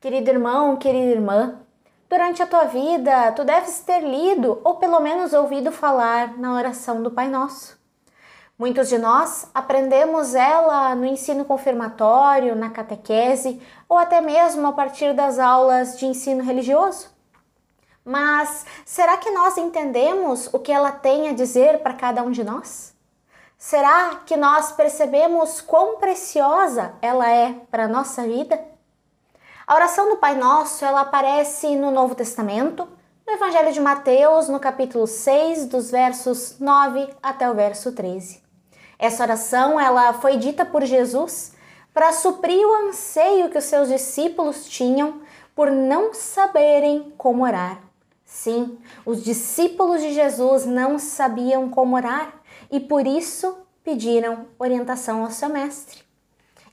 Querido irmão, querida irmã, durante a tua vida tu deves ter lido ou pelo menos ouvido falar na oração do Pai Nosso. Muitos de nós aprendemos ela no ensino confirmatório, na catequese ou até mesmo a partir das aulas de ensino religioso. Mas será que nós entendemos o que ela tem a dizer para cada um de nós? Será que nós percebemos quão preciosa ela é para a nossa vida? A oração do Pai Nosso, ela aparece no Novo Testamento, no Evangelho de Mateus, no capítulo 6, dos versos 9 até o verso 13. Essa oração, ela foi dita por Jesus para suprir o anseio que os seus discípulos tinham por não saberem como orar. Sim, os discípulos de Jesus não sabiam como orar e por isso pediram orientação ao seu mestre.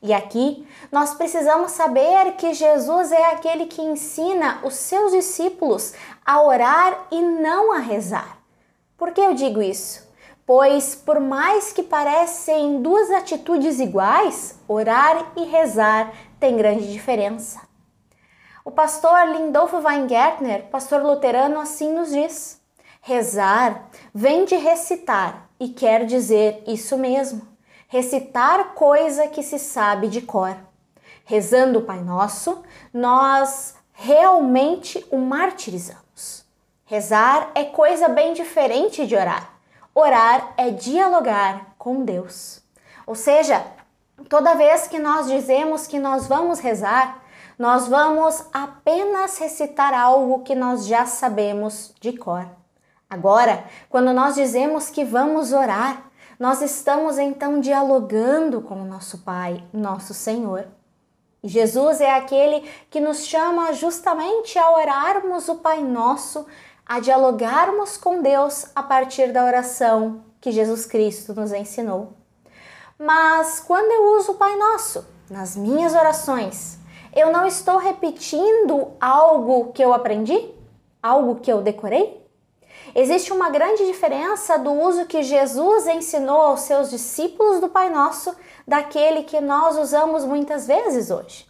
E aqui nós precisamos saber que Jesus é aquele que ensina os seus discípulos a orar e não a rezar. Por que eu digo isso? Pois, por mais que parecem duas atitudes iguais, orar e rezar tem grande diferença. O pastor Lindolfo Weingärtner, pastor luterano, assim nos diz: rezar vem de recitar e quer dizer isso mesmo recitar coisa que se sabe de cor. Rezando o Pai Nosso, nós realmente o martirizamos. Rezar é coisa bem diferente de orar. Orar é dialogar com Deus. Ou seja, toda vez que nós dizemos que nós vamos rezar, nós vamos apenas recitar algo que nós já sabemos de cor. Agora, quando nós dizemos que vamos orar, nós estamos então dialogando com o nosso Pai, nosso Senhor. Jesus é aquele que nos chama justamente a orarmos o Pai Nosso, a dialogarmos com Deus a partir da oração que Jesus Cristo nos ensinou. Mas quando eu uso o Pai Nosso nas minhas orações, eu não estou repetindo algo que eu aprendi? Algo que eu decorei? Existe uma grande diferença do uso que Jesus ensinou aos seus discípulos do Pai Nosso daquele que nós usamos muitas vezes hoje.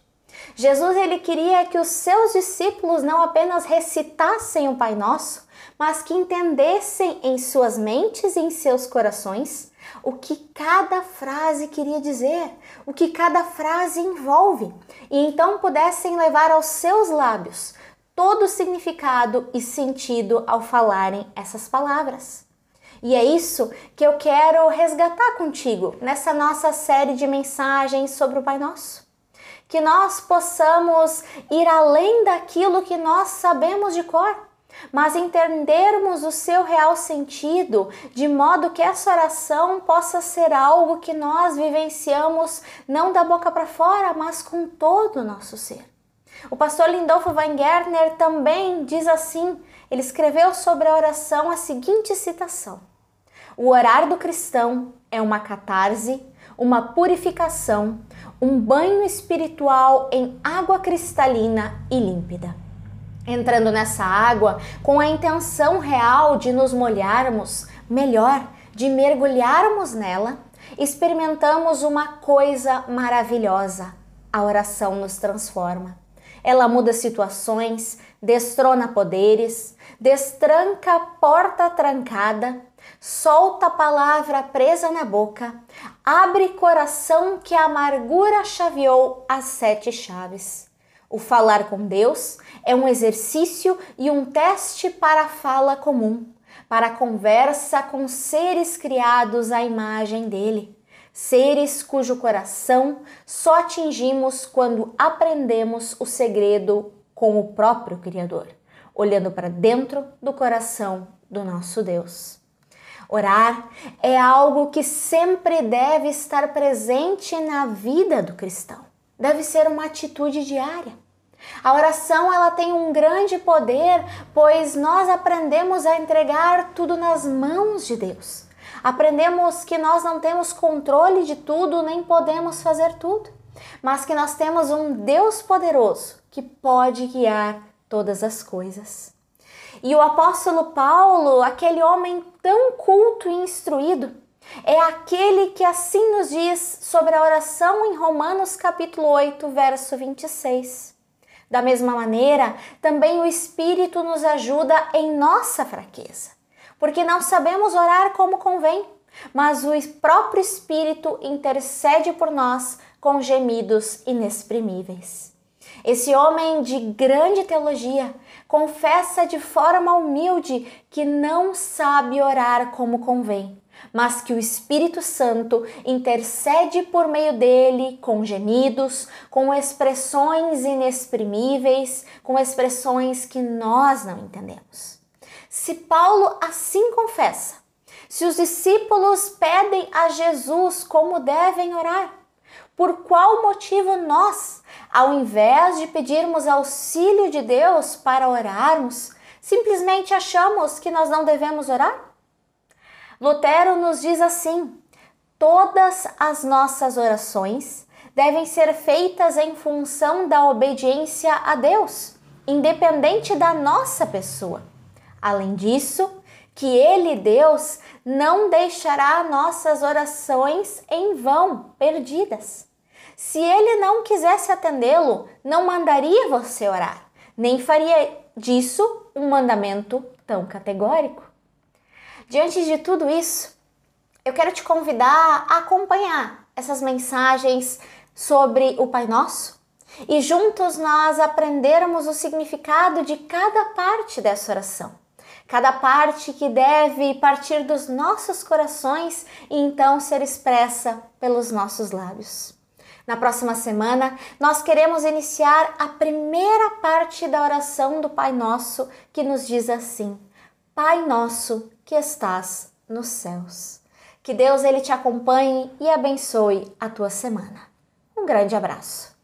Jesus ele queria que os seus discípulos não apenas recitassem o Pai Nosso, mas que entendessem em suas mentes e em seus corações o que cada frase queria dizer, o que cada frase envolve, e então pudessem levar aos seus lábios todo significado e sentido ao falarem essas palavras. E é isso que eu quero resgatar contigo nessa nossa série de mensagens sobre o Pai Nosso. Que nós possamos ir além daquilo que nós sabemos de cor, mas entendermos o seu real sentido, de modo que essa oração possa ser algo que nós vivenciamos não da boca para fora, mas com todo o nosso ser. O pastor Lindolfo Weingärtner também diz assim: ele escreveu sobre a oração a seguinte citação: O orar do cristão é uma catarse, uma purificação, um banho espiritual em água cristalina e límpida. Entrando nessa água com a intenção real de nos molharmos, melhor, de mergulharmos nela, experimentamos uma coisa maravilhosa: a oração nos transforma. Ela muda situações, destrona poderes, destranca porta trancada, solta a palavra presa na boca, abre coração que a amargura chaveou as sete chaves. O falar com Deus é um exercício e um teste para a fala comum, para a conversa com seres criados à imagem dele seres cujo coração só atingimos quando aprendemos o segredo com o próprio Criador, olhando para dentro do coração do nosso Deus. Orar é algo que sempre deve estar presente na vida do cristão. Deve ser uma atitude diária. A oração ela tem um grande poder, pois nós aprendemos a entregar tudo nas mãos de Deus. Aprendemos que nós não temos controle de tudo, nem podemos fazer tudo, mas que nós temos um Deus poderoso que pode guiar todas as coisas. E o apóstolo Paulo, aquele homem tão culto e instruído, é aquele que assim nos diz sobre a oração em Romanos capítulo 8, verso 26. Da mesma maneira, também o Espírito nos ajuda em nossa fraqueza, porque não sabemos orar como convém, mas o próprio Espírito intercede por nós com gemidos inexprimíveis. Esse homem de grande teologia confessa de forma humilde que não sabe orar como convém, mas que o Espírito Santo intercede por meio dele com gemidos, com expressões inexprimíveis, com expressões que nós não entendemos. Se Paulo assim confessa, se os discípulos pedem a Jesus como devem orar, por qual motivo nós, ao invés de pedirmos auxílio de Deus para orarmos, simplesmente achamos que nós não devemos orar? Lutero nos diz assim: todas as nossas orações devem ser feitas em função da obediência a Deus, independente da nossa pessoa. Além disso, que Ele, Deus, não deixará nossas orações em vão, perdidas. Se Ele não quisesse atendê-lo, não mandaria você orar, nem faria disso um mandamento tão categórico. Diante de tudo isso, eu quero te convidar a acompanhar essas mensagens sobre o Pai Nosso e juntos nós aprendermos o significado de cada parte dessa oração. Cada parte que deve partir dos nossos corações e então ser expressa pelos nossos lábios. Na próxima semana, nós queremos iniciar a primeira parte da oração do Pai Nosso, que nos diz assim: Pai Nosso que estás nos céus. Que Deus ele te acompanhe e abençoe a tua semana. Um grande abraço.